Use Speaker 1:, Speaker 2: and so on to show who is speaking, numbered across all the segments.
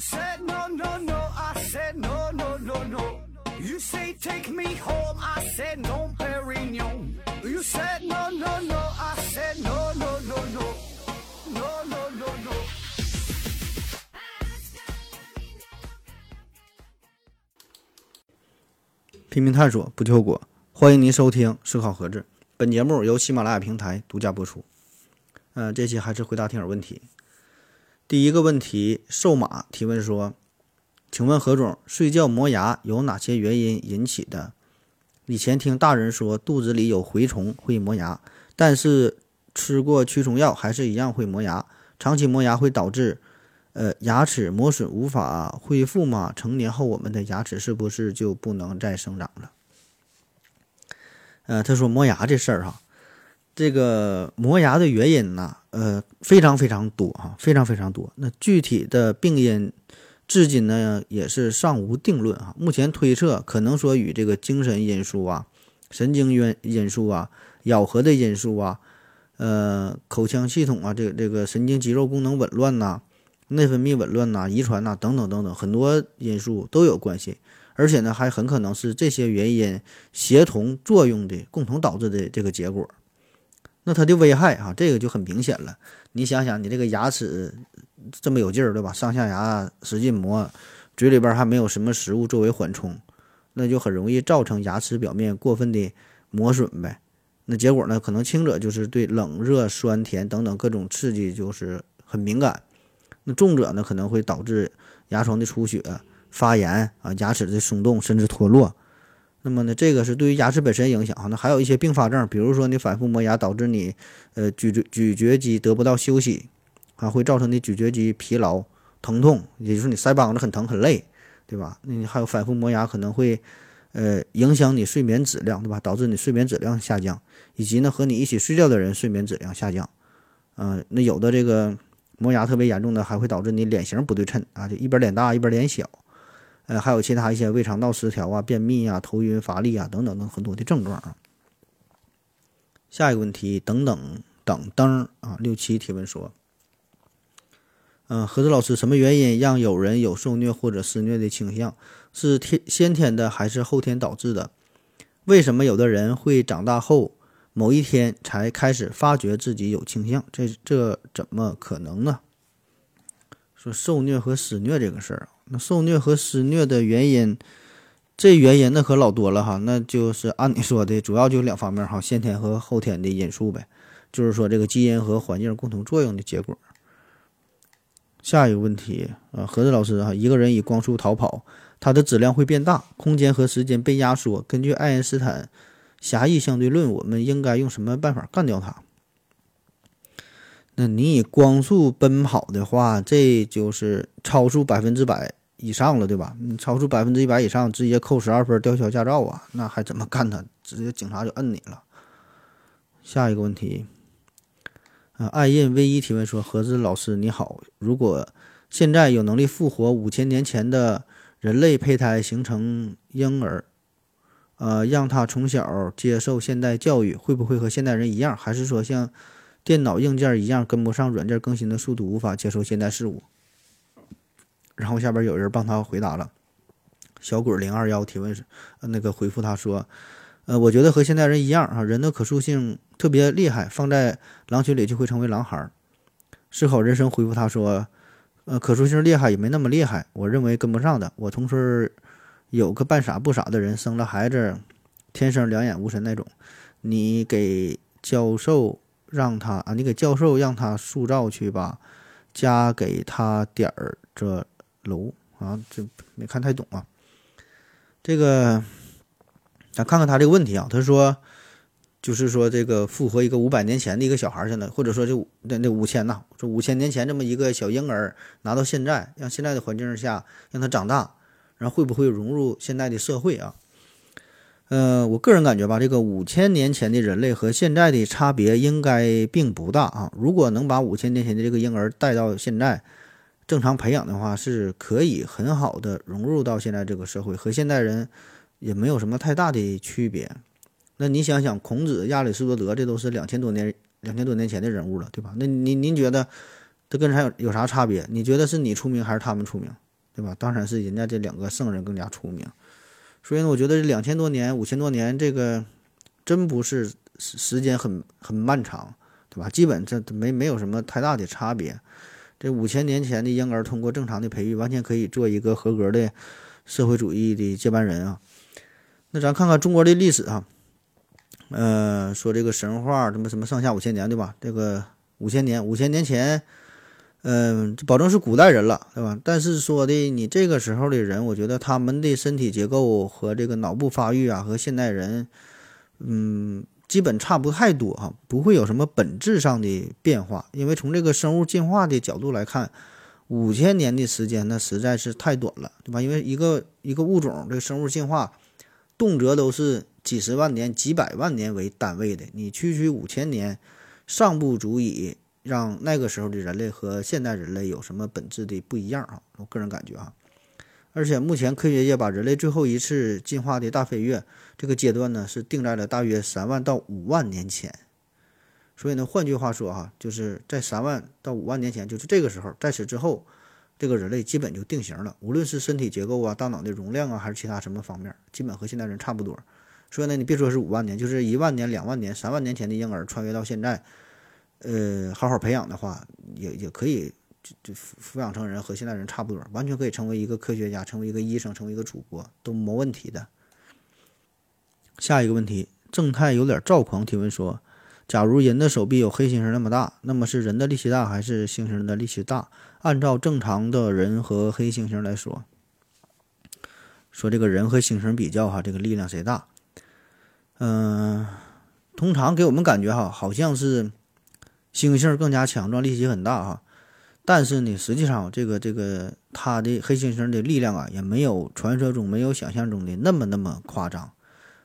Speaker 1: said no no no, I said no no no no. You say take me home, I said no, Perignon. You said no no no, I said no no no no, no no no no.
Speaker 2: 拼命探索，不求果。欢迎您收听《思考盒子》，本节目由喜马拉雅平台独家播出。嗯、这期还是回答听友问题。第一个问题，瘦马提问说：“请问何总，睡觉磨牙有哪些原因引起的？以前听大人说肚子里有蛔虫会磨牙，但是吃过驱虫药还是一样会磨牙。长期磨牙会导致呃牙齿磨损无法恢复吗？成年后我们的牙齿是不是就不能再生长了？”呃，他说磨牙这事儿哈，这个磨牙的原因呢，呃，非常非常多哈，非常非常多。那具体的病因，至今呢也是尚无定论啊。目前推测可能说与这个精神因素啊、神经因因素啊、咬合的因素啊、呃口腔系统啊、这个这个神经肌肉功能紊乱呐、内分泌紊乱呐、遗传呐等等等等很多因素都有关系。而且呢，还很可能是这些原因协同作用的共同导致的这个结果。那它的危害啊，这个就很明显了。你想想，你这个牙齿这么有劲儿，对吧？上下牙使劲磨，嘴里边还没有什么食物作为缓冲，那就很容易造成牙齿表面过分的磨损呗。那结果呢，可能轻者就是对冷热酸甜等等各种刺激就是很敏感，那重者呢，可能会导致牙床的出血。发炎啊，牙齿的松动甚至脱落，那么呢，这个是对于牙齿本身影响哈。那还有一些并发症，比如说你反复磨牙导致你呃咀嚼咀嚼肌得不到休息啊，会造成你咀嚼肌疲劳、疼痛，也就是你腮帮子很疼很累，对吧？那你还有反复磨牙可能会呃影响你睡眠质量，对吧？导致你睡眠质量下降，以及呢和你一起睡觉的人睡眠质量下降。嗯，那有的这个磨牙特别严重的，还会导致你脸型不对称啊，就一边脸大一边脸小。呃，还有其他一些胃肠道失调啊、便秘啊、头晕乏力啊等等等很多的症状啊。下一个问题，等等等灯啊，六七提问说，嗯、何子老师，什么原因让有人有受虐或者施虐的倾向？是天先天的还是后天导致的？为什么有的人会长大后某一天才开始发觉自己有倾向？这这怎么可能呢？说受虐和施虐这个事儿啊。那受虐和施虐的原因，这原因那可老多了哈。那就是按你说的，主要就两方面哈，先天和后天的因素呗。就是说这个基因和环境共同作用的结果。下一个问题啊，何子老师哈，一个人以光速逃跑，它的质量会变大，空间和时间被压缩。根据爱因斯坦狭义相对论，我们应该用什么办法干掉它？那你以光速奔跑的话，这就是超速百分之百。以上了，对吧？你超速百分之一百以上，直接扣十二分，吊销驾照啊！那还怎么干他？直接警察就摁你了。下一个问题，啊，爱印 V 一提问说：何子老师你好，如果现在有能力复活五千年前的人类胚胎形成婴儿，呃，让他从小接受现代教育，会不会和现代人一样？还是说像电脑硬件一样跟不上软件更新的速度，无法接受现代事物？然后下边有人帮他回答了，小鬼零二幺提问是，那个回复他说，呃，我觉得和现代人一样啊，人的可塑性特别厉害，放在狼群里就会成为狼孩儿。思考人生回复他说，呃，可塑性厉害也没那么厉害，我认为跟不上的。我同村有个半傻不傻的人，生了孩子，天生两眼无神那种，你给教授让他啊，你给教授让他塑造去吧，加给他点儿这。楼啊，这没看太懂啊。这个，咱看看他这个问题啊。他说，就是说这个复活一个五百年前的一个小孩儿，现在或者说这那那五千呐，这五千年前这么一个小婴儿拿到现在，让现在的环境下让他长大，然后会不会融入现在的社会啊？呃，我个人感觉吧，这个五千年前的人类和现在的差别应该并不大啊。如果能把五千年前的这个婴儿带到现在，正常培养的话，是可以很好的融入到现在这个社会，和现代人也没有什么太大的区别。那你想想，孔子、亚里士多德，这都是两千多年、两千多年前的人物了，对吧？那您您觉得这跟啥有有啥差别？你觉得是你出名还是他们出名？对吧？当然是人家这两个圣人更加出名。所以呢，我觉得这两千多年、五千多年，这个真不是时间很很漫长，对吧？基本这没没有什么太大的差别。这五千年前的婴儿通过正常的培育，完全可以做一个合格的社会主义的接班人啊。那咱看看中国的历史啊，呃，说这个神话什么什么上下五千年对吧？这个五千年，五千年前。嗯，保证是古代人了，对吧？但是说的你这个时候的人，我觉得他们的身体结构和这个脑部发育啊，和现代人，嗯，基本差不太多哈，不会有什么本质上的变化。因为从这个生物进化的角度来看，五千年的时间那实在是太短了，对吧？因为一个一个物种这个生物进化，动辄都是几十万年、几百万年为单位的，你区区五千年，尚不足以。让那个时候的人类和现代人类有什么本质的不一样啊？我个人感觉啊，而且目前科学界把人类最后一次进化的大飞跃这个阶段呢，是定在了大约三万到五万年前。所以呢，换句话说哈，就是在三万到五万年前，就是这个时候，在此之后，这个人类基本就定型了，无论是身体结构啊、大脑的容量啊，还是其他什么方面，基本和现代人差不多。所以呢，你别说是五万年，就是一万年、两万年、三万年前的婴儿穿越到现在。呃，好好培养的话，也也可以，就就抚养成人和现代人差不多，完全可以成为一个科学家，成为一个医生，成为一个主播都没问题的。下一个问题，正太有点躁狂提问说：假如人的手臂有黑猩猩那么大，那么是人的力气大还是猩猩的力气大？按照正常的人和黑猩猩来说，说这个人和猩猩比较哈，这个力量谁大？嗯，通常给我们感觉哈，好像是。猩猩更加强壮，力气很大哈，但是呢，实际上这个这个它的黑猩猩的力量啊，也没有传说中、没有想象中的那么那么夸张。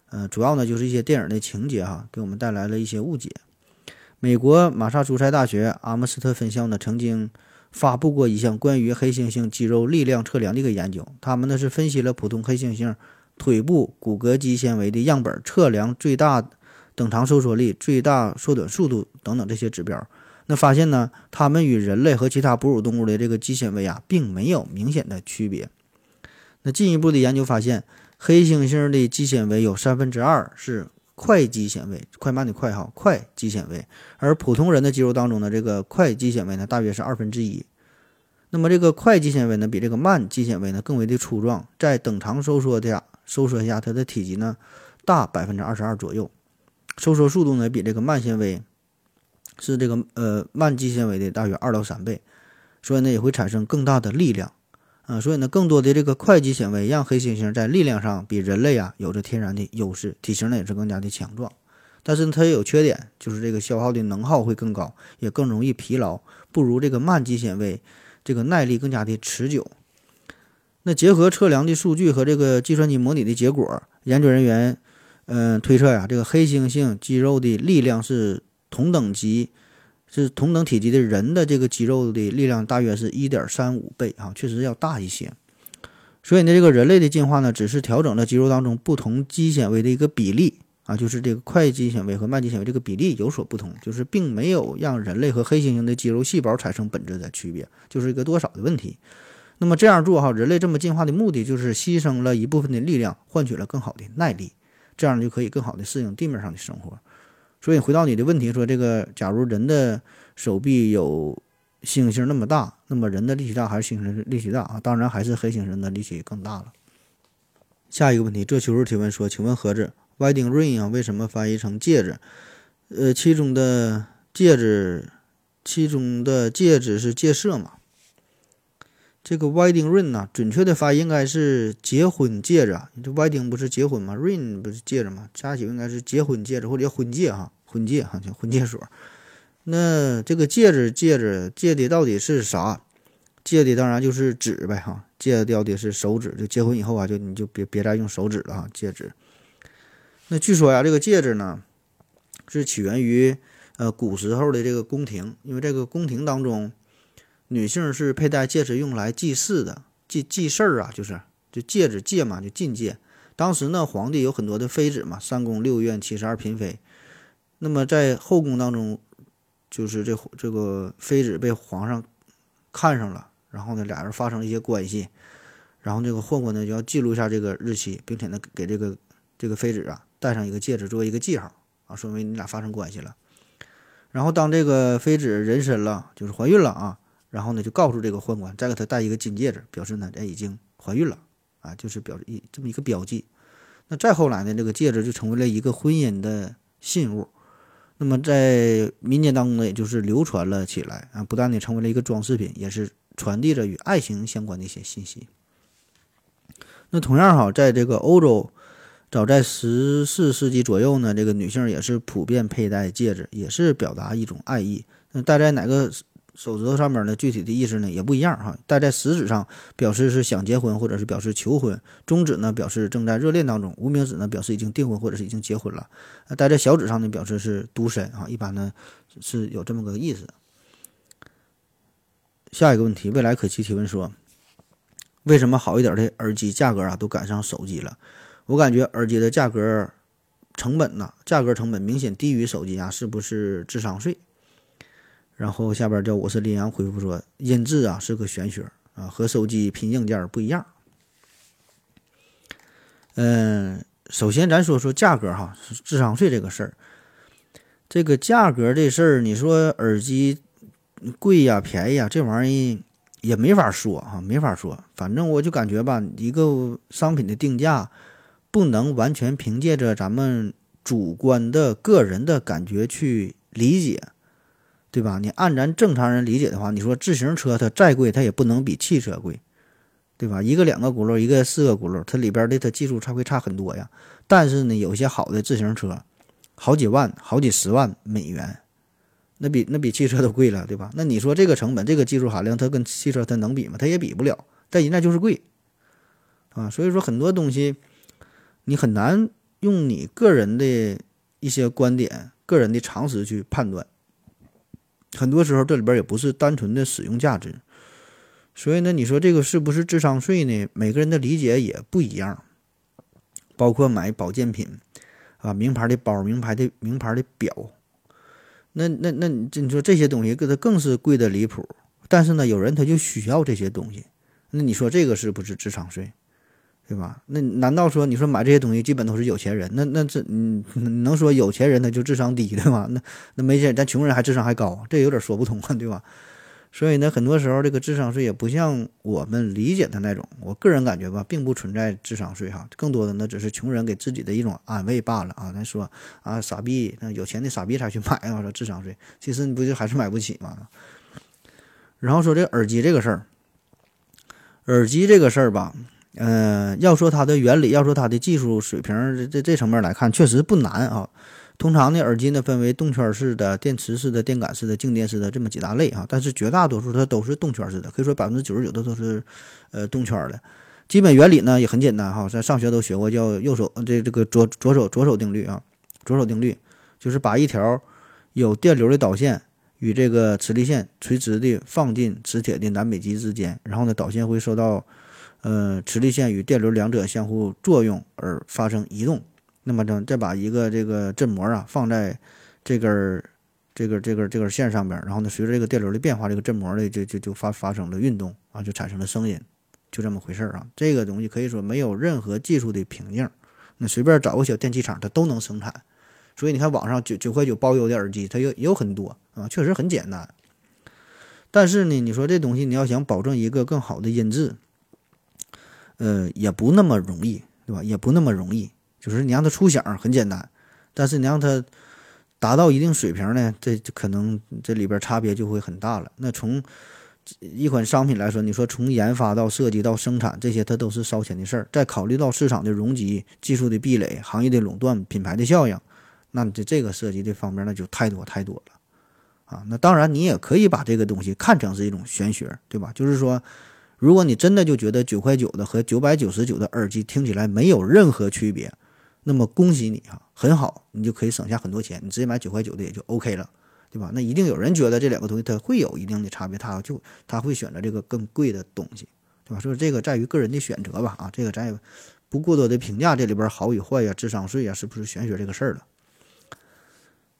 Speaker 2: 嗯，主要呢就是一些电影的情节哈，给我们带来了一些误解。美国马萨诸塞大学阿姆斯特分校呢曾经发布过一项关于黑猩猩肌肉力量测量的一个研究，他们呢是分析了普通黑猩猩腿部骨骼肌纤维的样本，测量最大。等长收缩力、最大缩短速度等等这些指标，那发现呢，它们与人类和其他哺乳动物的这个肌纤维啊，并没有明显的区别。那进一步的研究发现，黑猩猩的肌纤维有三分之二是快肌纤维，快慢的快哈，快肌纤维，而普通人的肌肉当中的这个快肌纤维呢，大约是二分之一。那么这个快肌纤维呢，比这个慢肌纤维呢更为的粗壮，在等长收缩下，收缩下它的体积呢大百分之二十二左右。收缩速度呢，比这个慢纤维是这个呃慢肌纤维的大约二到三倍，所以呢也会产生更大的力量嗯。所以呢，更多的这个快肌纤维让黑猩猩在力量上比人类啊有着天然的优势，体型呢也是更加的强壮。但是它也有缺点，就是这个消耗的能耗会更高，也更容易疲劳，不如这个慢肌纤维这个耐力更加的持久。那结合测量的数据和这个计算机模拟的结果，研究人员。嗯，推测呀，这个黑猩猩肌肉的力量是同等级，是同等体积的人的这个肌肉的力量大约是一点三五倍啊，确实要大一些。所以呢，这个人类的进化呢，只是调整了肌肉当中不同肌纤维的一个比例啊，就是这个快肌纤维和慢肌纤维这个比例有所不同，就是并没有让人类和黑猩猩的肌肉细胞产生本质的区别，就是一个多少的问题。那么这样做哈，人类这么进化的目的就是牺牲了一部分的力量，换取了更好的耐力。这样就可以更好的适应地面上的生活。所以回到你的问题，说这个，假如人的手臂有猩猩那么大，那么人的力气大还是猩猩力气大啊？当然还是黑猩猩的力气更大了。下一个问题，这秋日提问说，请问盒子，wedding ring 啊，为什么翻译成戒指？呃，其中的戒指，其中的戒指是戒色嘛？这个 wedding ring 呢，准确的发音应该是结婚戒指。你这 wedding 不是结婚吗？ring 不是戒指吗？加起应该是结婚戒指或者叫婚戒哈，婚戒哈，叫婚戒所。那这个戒指，戒指戒的到底是啥？戒的当然就是指呗哈，戒掉的是手指。就结婚以后啊，就你就别别再用手指了哈，戒指。那据说呀，这个戒指呢，是起源于呃古时候的这个宫廷，因为这个宫廷当中。女性是佩戴戒指用来祭祀的，祭祭事儿啊，就是就戒指戒嘛，就禁戒。当时呢，皇帝有很多的妃子嘛，三宫六院七十二嫔妃。那么在后宫当中，就是这这个妃子被皇上看上了，然后呢，俩人发生了一些关系。然后这个混混呢就要记录一下这个日期，并且呢给这个这个妃子啊戴上一个戒指作为一个记号啊，说明你俩发生关系了。然后当这个妃子人身了，就是怀孕了啊，然后呢就告诉这个宦官，再给他戴一个金戒指，表示呢哎已经怀孕了啊，就是表示一这么一个标记。那再后来呢，这个戒指就成为了一个婚姻的信物。那么在民间当中呢，也就是流传了起来啊，不但呢成为了一个装饰品，也是传递着与爱情相关的一些信息。那同样哈，在这个欧洲，早在十四世纪左右呢，这个女性也是普遍佩戴戒指，也是表达一种爱意。那戴在哪个？手指头上面呢，具体的意思呢也不一样哈。戴在食指上表示是想结婚或者是表示求婚，中指呢表示正在热恋当中，无名指呢表示已经订婚或者是已经结婚了。戴在小指上呢表示是独身啊，一般呢是有这么个意思。下一个问题，未来可期提问说，为什么好一点的耳机价格啊都赶上手机了？我感觉耳机的价格成本呢，价格成本明显低于手机啊，是不是智商税？然后下边叫我是林阳回复说，音质啊是个玄学啊，和手机拼硬件不一样。嗯，首先咱说说价格哈，智商税这个事儿。这个价格这事儿，你说耳机贵呀便宜呀，这玩意儿也没法说哈，没法说。反正我就感觉吧，一个商品的定价不能完全凭借着咱们主观的个人的感觉去理解。对吧？你按咱正常人理解的话，你说自行车它再贵，它也不能比汽车贵，对吧？一个两个轱辘，一个四个轱辘，它里边的它技术差会差很多呀。但是呢，有些好的自行车，好几万、好几十万美元，那比那比汽车都贵了，对吧？那你说这个成本、这个技术含量，它跟汽车它能比吗？它也比不了。但人家就是贵啊，所以说很多东西你很难用你个人的一些观点、个人的常识去判断。很多时候，这里边也不是单纯的使用价值，所以呢，你说这个是不是智商税呢？每个人的理解也不一样。包括买保健品啊，名牌的包、名牌的名牌的表，那那那你说这些东西，给它更是贵的离谱。但是呢，有人他就需要这些东西，那你说这个是不是智商税？对吧？那难道说你说买这些东西基本都是有钱人？那那这嗯，能说有钱人他就智商低对吧？那那没钱，咱穷人还智商还高，这有点说不通啊，对吧？所以呢，很多时候这个智商税也不像我们理解的那种。我个人感觉吧，并不存在智商税哈，更多的那只是穷人给自己的一种安慰罢了啊。咱说啊，傻逼，那有钱的傻逼才去买啊，说智商税，其实你不就还是买不起吗？然后说这耳机这个事儿，耳机这个事儿吧。呃，要说它的原理，要说它的技术水平，这这这层面来看，确实不难啊。通常呢，耳机呢分为动圈式的、电池式的、电感式的、静电式的这么几大类啊。但是绝大多数它都是动圈式的，可以说百分之九十九的都是呃动圈的。基本原理呢也很简单哈，在上学都学过，叫右手这这个左左手左手定律啊。左手定律就是把一条有电流的导线与这个磁力线垂直的放进磁铁的南北极之间，然后呢导线会受到。呃，磁力线与电流两者相互作用而发生移动。那么呢，再把一个这个振膜啊放在这根儿这根这根这根线上边，然后呢，随着这个电流的变化，这个振膜呢就就就发发生了运动啊，就产生了声音，就这么回事儿啊。这个东西可以说没有任何技术的瓶颈，那随便找个小电器厂它都能生产。所以你看网上九九块九包邮的耳机，它有也有很多啊，确实很简单。但是呢，你说这东西你要想保证一个更好的音质。呃，也不那么容易，对吧？也不那么容易，就是你让它出响很简单，但是你让它达到一定水平呢，这可能这里边差别就会很大了。那从一款商品来说，你说从研发到设计到生产，这些它都是烧钱的事儿。再考虑到市场的容积、技术的壁垒、行业的垄断、品牌的效应，那这这个涉及这方面那就太多太多了啊。那当然，你也可以把这个东西看成是一种玄学，对吧？就是说。如果你真的就觉得九块九的和九百九十九的耳机听起来没有任何区别，那么恭喜你哈，很好，你就可以省下很多钱，你直接买九块九的也就 OK 了，对吧？那一定有人觉得这两个东西它会有一定的差别，他就他会选择这个更贵的东西，对吧？所以这个在于个人的选择吧，啊，这个咱也不过多的评价这里边好与坏呀，智商税呀，是不是玄学这个事儿了。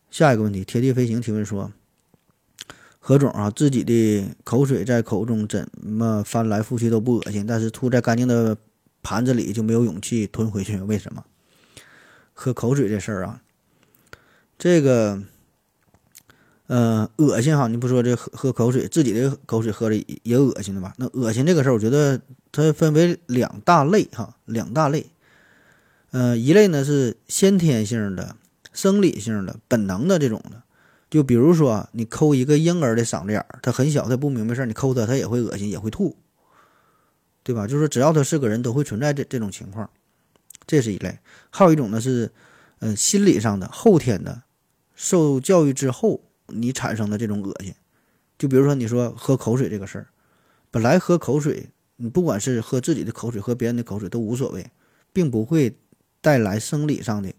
Speaker 2: 下一个问题，贴地飞行提问说。何总啊，自己的口水在口中怎么翻来覆去都不恶心，但是吐在干净的盘子里就没有勇气吞回去，为什么？喝口水这事儿啊，这个，呃，恶心哈！你不说这喝喝口水，自己的口水喝着也恶心的吧？那恶心这个事儿，我觉得它分为两大类哈，两大类。呃，一类呢是先天性的、生理性的、本能的这种的。就比如说，你抠一个婴儿的嗓子眼儿，他很小，他不明白事儿，你抠他，他也会恶心，也会吐，对吧？就是只要他是个人，都会存在这这种情况，这是一类。还有一种呢是，嗯，心理上的、后天的，受教育之后你产生的这种恶心。就比如说你说喝口水这个事儿，本来喝口水，你不管是喝自己的口水、喝别人的口水都无所谓，并不会带来生理上的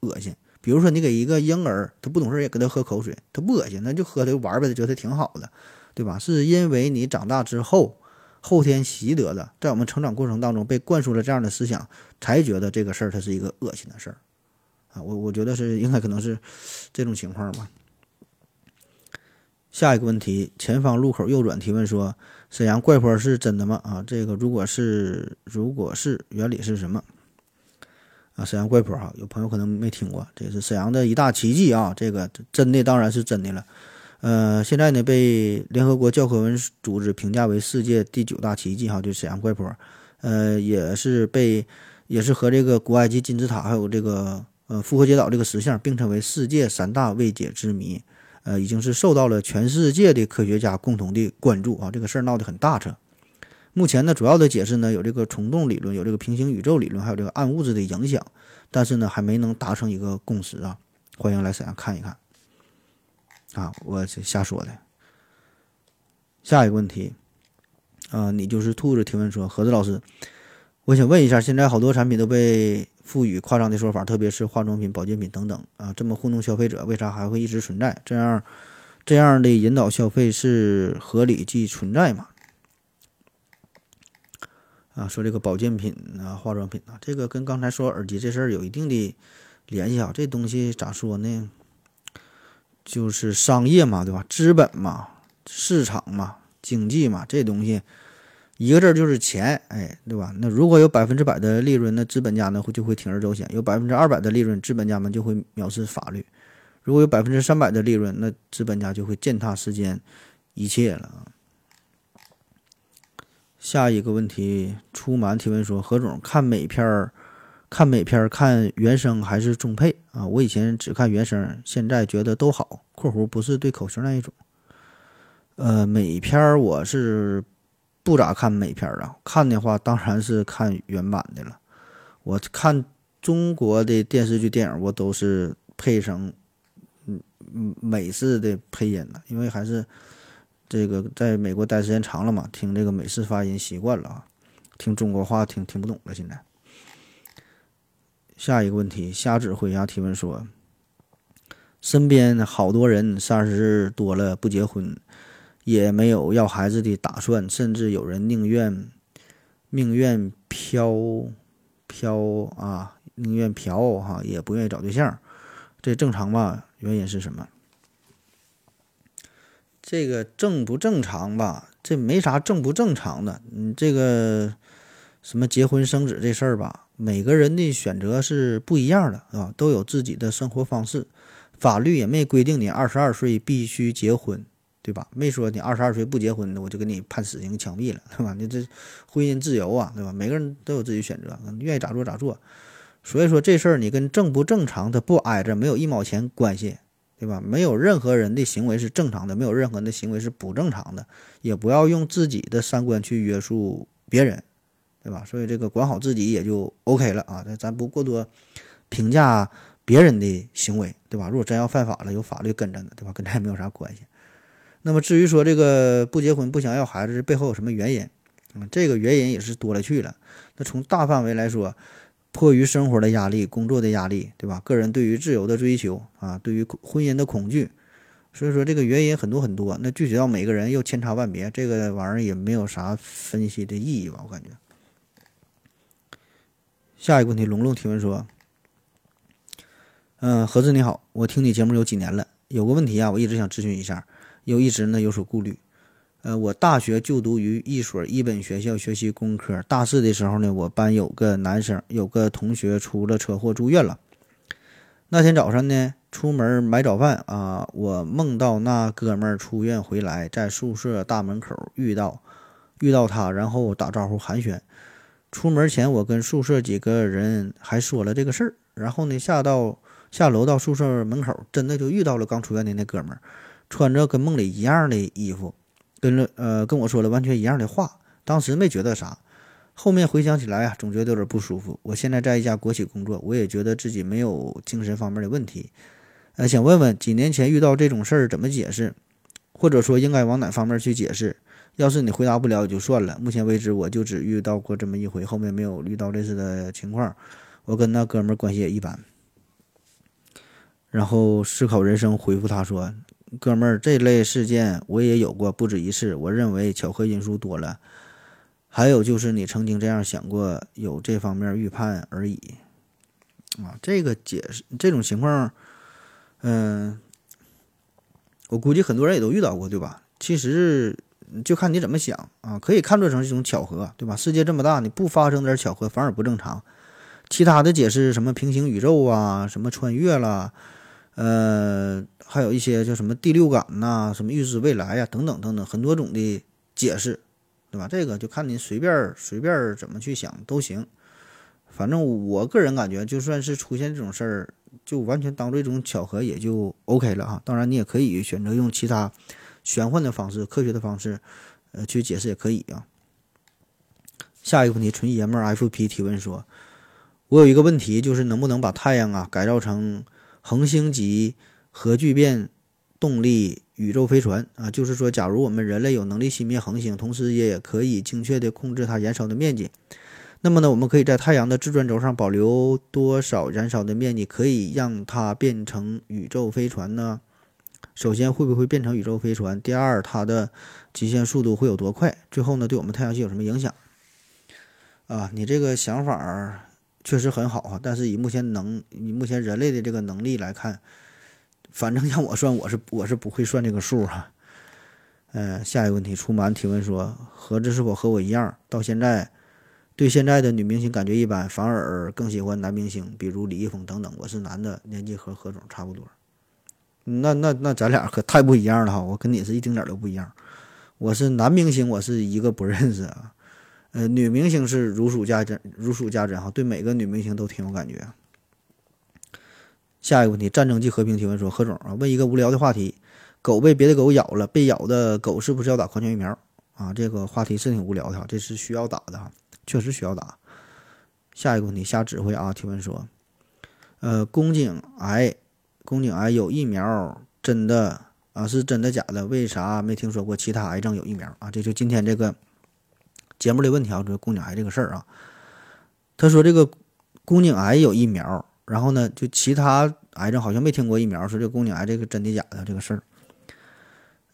Speaker 2: 恶心。比如说，你给一个婴儿，他不懂事也给他喝口水，他不恶心，那就喝他玩呗，他觉得挺好的，对吧？是因为你长大之后，后天习得的，在我们成长过程当中被灌输了这样的思想，才觉得这个事儿它是一个恶心的事儿，啊，我我觉得是应该可能是这种情况吧。下一个问题，前方路口右转提问说，沈阳怪坡是真的吗？啊，这个如果是，如果是原理是什么？沈阳怪坡哈，有朋友可能没听过，这是沈阳的一大奇迹啊！这个真的当然是真的了，呃，现在呢被联合国教科文组织评价为世界第九大奇迹哈，就沈阳怪坡，呃，也是被也是和这个古埃及金字塔还有这个呃复活节岛这个石像并称为世界三大未解之谜，呃，已经是受到了全世界的科学家共同的关注啊！这个事儿闹得很大彻。目前呢，主要的解释呢有这个虫洞理论，有这个平行宇宙理论，还有这个暗物质的影响，但是呢还没能达成一个共识啊。欢迎来沈阳看一看。啊，我瞎说的。下一个问题，啊，你就是兔子提问说，何子老师，我想问一下，现在好多产品都被赋予夸张的说法，特别是化妆品、保健品等等啊，这么糊弄消费者，为啥还会一直存在？这样这样的引导消费是合理即存在吗？啊，说这个保健品啊、化妆品啊，这个跟刚才说耳机这事儿有一定的联系啊。这东西咋说呢？就是商业嘛，对吧？资本嘛，市场嘛，经济嘛，这东西一个字就是钱，哎，对吧？那如果有百分之百的利润，那资本家呢会就会铤而走险；有百分之二百的利润，资本家们就会藐视法律；如果有百分之三百的利润，那资本家就会践踏世间一切了。下一个问题，出满提问说：何总看美片儿，看美片儿看原声还是中配啊？我以前只看原声，现在觉得都好。（括弧不是对口型那一种。）呃，美片儿我是不咋看美片儿啊，看的话当然是看原版的了。我看中国的电视剧、电影，我都是配成嗯嗯美式的配音的，因为还是。这个在美国待时间长了嘛，听这个美式发音习惯了啊，听中国话听听不懂了。现在，下一个问题，瞎指挥呀提问说，身边好多人三十多了不结婚，也没有要孩子的打算，甚至有人宁愿宁愿飘飘啊，宁愿嫖哈，也不愿意找对象，这正常吧？原因是什么？这个正不正常吧？这没啥正不正常的。你这个什么结婚生子这事儿吧，每个人的选择是不一样的，啊，都有自己的生活方式。法律也没规定你二十二岁必须结婚，对吧？没说你二十二岁不结婚的，我就给你判死刑、枪毙了，对吧？你这婚姻自由啊，对吧？每个人都有自己选择，愿意咋做咋做。所以说这事儿你跟正不正常的不挨着，没有一毛钱关系。对吧？没有任何人的行为是正常的，没有任何人的行为是不正常的，也不要用自己的三观去约束别人，对吧？所以这个管好自己也就 OK 了啊。那咱不过多评价别人的行为，对吧？如果真要犯法了，有法律跟着呢，对吧？跟咱也没有啥关系。那么至于说这个不结婚不想要孩子背后有什么原因？嗯，这个原因也是多了去了。那从大范围来说。迫于生活的压力、工作的压力，对吧？个人对于自由的追求啊，对于婚姻的恐惧，所以说这个原因很多很多。那具体到每个人又千差万别，这个玩意儿也没有啥分析的意义吧？我感觉。下一个问题，龙龙提问说：“嗯，何子你好，我听你节目有几年了，有个问题啊，我一直想咨询一下。又一直呢有所顾虑。呃，我大学就读于一所一本学校学习工科。大四的时候呢，我班有个男生，有个同学出了车祸住院了。那天早上呢，出门买早饭啊，我梦到那哥们儿出院回来，在宿舍大门口遇到，遇到他，然后打招呼寒暄。出门前，我跟宿舍几个人还说了这个事儿。然后呢，下到下楼到宿舍门口，真的就遇到了刚出院的那哥们儿，穿着跟梦里一样的衣服。跟了呃跟我说了完全一样的话，当时没觉得啥，后面回想起来啊，总觉得有点不舒服。我现在在一家国企工作，我也觉得自己没有精神方面的问题，呃，想问问几年前遇到这种事儿怎么解释，或者说应该往哪方面去解释？要是你回答不了也就算了。目前为止我就只遇到过这么一回，后面没有遇到类似的情况。我跟那哥们儿关系也一般。然后思考人生回复他说。哥们儿，这类事件我也有过不止一次。我认为巧合因素多了，还有就是你曾经这样想过，有这方面预判而已。啊，这个解释这种情况，嗯，我估计很多人也都遇到过，对吧？其实就看你怎么想啊，可以看作成一种巧合，对吧？世界这么大，你不发生点巧合反而不正常。其他的解释，什么平行宇宙啊，什么穿越了。呃，还有一些叫什么第六感呐，什么预知未来呀，等等等等，很多种的解释，对吧？这个就看你随便随便怎么去想都行。反正我个人感觉，就算是出现这种事儿，就完全当做一种巧合，也就 OK 了啊。当然，你也可以选择用其他玄幻的方式、科学的方式，呃，去解释也可以啊。下一个问题，纯爷们儿 FP 提问说：“我有一个问题，就是能不能把太阳啊改造成？”恒星级核聚变动力宇宙飞船啊，就是说，假如我们人类有能力熄灭恒星，同时也可以精确地控制它燃烧的面积，那么呢，我们可以在太阳的自转轴上保留多少燃烧的面积，可以让它变成宇宙飞船呢？首先，会不会变成宇宙飞船？第二，它的极限速度会有多快？最后呢，对我们太阳系有什么影响？啊，你这个想法儿。确实很好啊，但是以目前能以目前人类的这个能力来看，反正让我算，我是我是不会算这个数哈。呃，下一个问题，出满提问说，何子是否和我一样，到现在对现在的女明星感觉一般，反而更喜欢男明星，比如李易峰等等。我是男的，年纪和何总差不多。那那那咱俩可太不一样了哈，我跟你是一丁点儿都不一样。我是男明星，我是一个不认识啊。呃，女明星是如数家珍，如数家珍哈，对每个女明星都挺有感觉。下一个问题，战争即和平提问说，何总啊，问一个无聊的话题：狗被别的狗咬了，被咬的狗是不是要打狂犬疫苗啊？这个话题是挺无聊的哈，这是需要打的哈，确实需要打。下一个问题，瞎指挥啊，提问说，呃，宫颈癌，宫颈癌有疫苗，真的啊？是真的假的？为啥没听说过其他癌症有疫苗啊？这就今天这个。节目的问题啊，就是宫颈癌这个事儿啊。他说这个宫颈癌有疫苗，然后呢，就其他癌症好像没听过疫苗。说这宫颈癌这个真的假的这个事儿？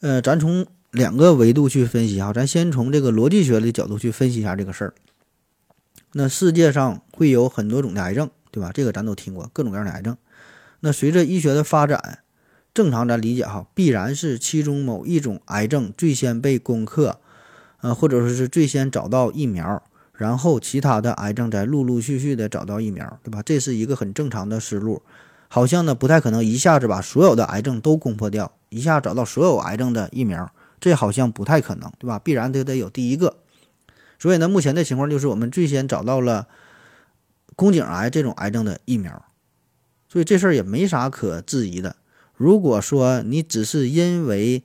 Speaker 2: 呃，咱从两个维度去分析哈，咱先从这个逻辑学的角度去分析一下这个事儿。那世界上会有很多种的癌症，对吧？这个咱都听过，各种各样的癌症。那随着医学的发展，正常咱理解哈，必然是其中某一种癌症最先被攻克。呃，或者说是最先找到疫苗，然后其他的癌症再陆陆续续的找到疫苗，对吧？这是一个很正常的思路。好像呢不太可能一下子把所有的癌症都攻破掉，一下找到所有癌症的疫苗，这好像不太可能，对吧？必然得得有第一个。所以呢，目前的情况就是我们最先找到了宫颈癌这种癌症的疫苗，所以这事儿也没啥可质疑的。如果说你只是因为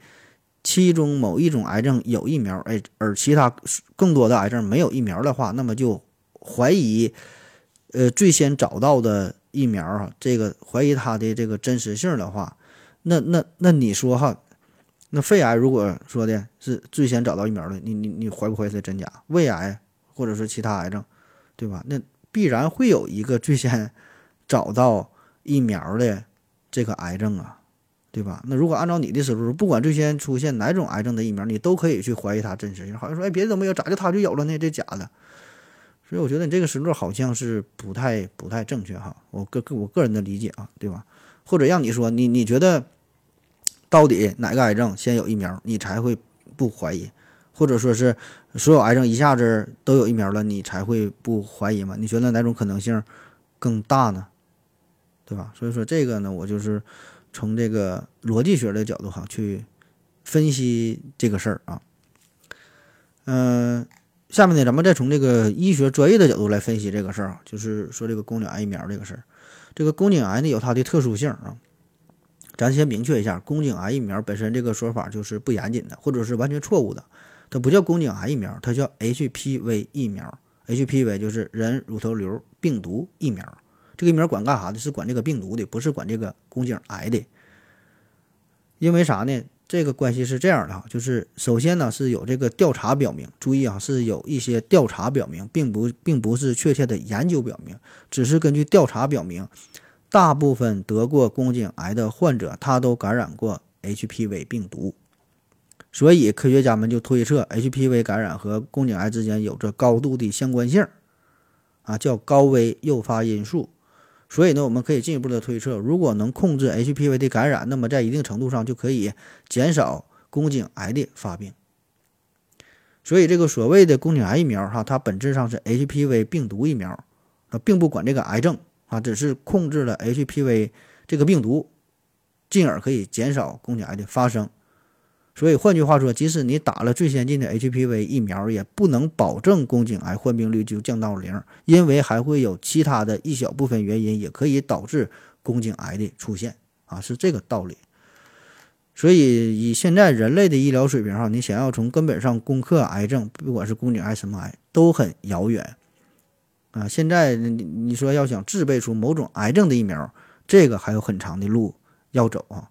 Speaker 2: 其中某一种癌症有疫苗，哎，而其他更多的癌症没有疫苗的话，那么就怀疑，呃，最先找到的疫苗哈，这个怀疑它的这个真实性的话，那那那你说哈，那肺癌如果说的是最先找到疫苗的，你你你怀不怀疑是真假？胃癌或者说其他癌症，对吧？那必然会有一个最先找到疫苗的这个癌症啊。对吧？那如果按照你的思路，不管最先出现哪种癌症的疫苗，你都可以去怀疑它真实性。好像说，哎，别的都没有，咋就它就有了呢？这假的。所以我觉得你这个思路好像是不太不太正确哈。我个个我个人的理解啊，对吧？或者让你说，你你觉得到底哪个癌症先有疫苗，你才会不怀疑，或者说是所有癌症一下子都有疫苗了，你才会不怀疑吗？你觉得哪种可能性更大呢？对吧？所以说这个呢，我就是从这个逻辑学的角度哈去分析这个事儿啊。嗯，下面呢，咱们再从这个医学专业的角度来分析这个事儿啊，就是说这个宫颈癌疫苗这个事儿。这个宫颈癌呢有它的特殊性啊，咱先明确一下，宫颈癌疫苗本身这个说法就是不严谨的，或者是完全错误的。它不叫宫颈癌疫苗，它叫 HPV 疫苗。HPV 就是人乳头瘤病毒疫苗。这个疫苗管干啥的？是管这个病毒的，不是管这个宫颈癌的。因为啥呢？这个关系是这样的哈，就是首先呢是有这个调查表明，注意啊，是有一些调查表明，并不并不是确切的研究表明，只是根据调查表明，大部分得过宫颈癌的患者，他都感染过 HPV 病毒，所以科学家们就推测 HPV 感染和宫颈癌之间有着高度的相关性，啊，叫高危诱发因素。所以呢，我们可以进一步的推测，如果能控制 HPV 的感染，那么在一定程度上就可以减少宫颈癌的发病。所以这个所谓的宫颈癌疫苗，哈，它本质上是 HPV 病毒疫苗，啊，并不管这个癌症啊，只是控制了 HPV 这个病毒，进而可以减少宫颈癌的发生。所以换句话说，即使你打了最先进的 HPV 疫苗，也不能保证宫颈癌患病率就降到零，因为还会有其他的一小部分原因也可以导致宫颈癌的出现啊，是这个道理。所以以现在人类的医疗水平哈，你想要从根本上攻克癌症，不管是宫颈癌什么癌，都很遥远啊。现在你你说要想制备出某种癌症的疫苗，这个还有很长的路要走啊。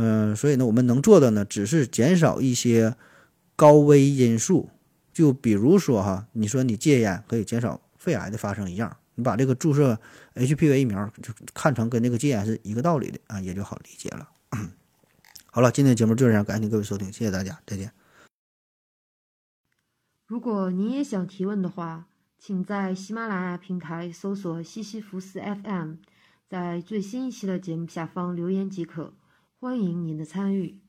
Speaker 2: 嗯，所以呢，我们能做的呢，只是减少一些高危因素，就比如说哈，你说你戒烟可以减少肺癌的发生一样，你把这个注射 HPV 疫苗就看成跟那个戒烟是一个道理的啊，也就好理解了。好了，今天节目就这样，感谢各位收听，谢谢大家，再见。
Speaker 3: 如果您也想提问的话，请在喜马拉雅平台搜索西西弗斯 FM，在最新一期的节目下方留言即可。欢迎您的参与。